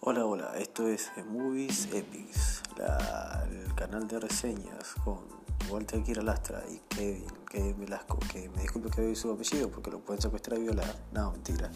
Hola, hola, esto es e Movies Epics, la- el canal de reseñas con Walter Kiralastra y Kevin, Kevin Velasco, que me disculpe que doy su apellido porque lo pueden secuestrar y violar. No, mentira.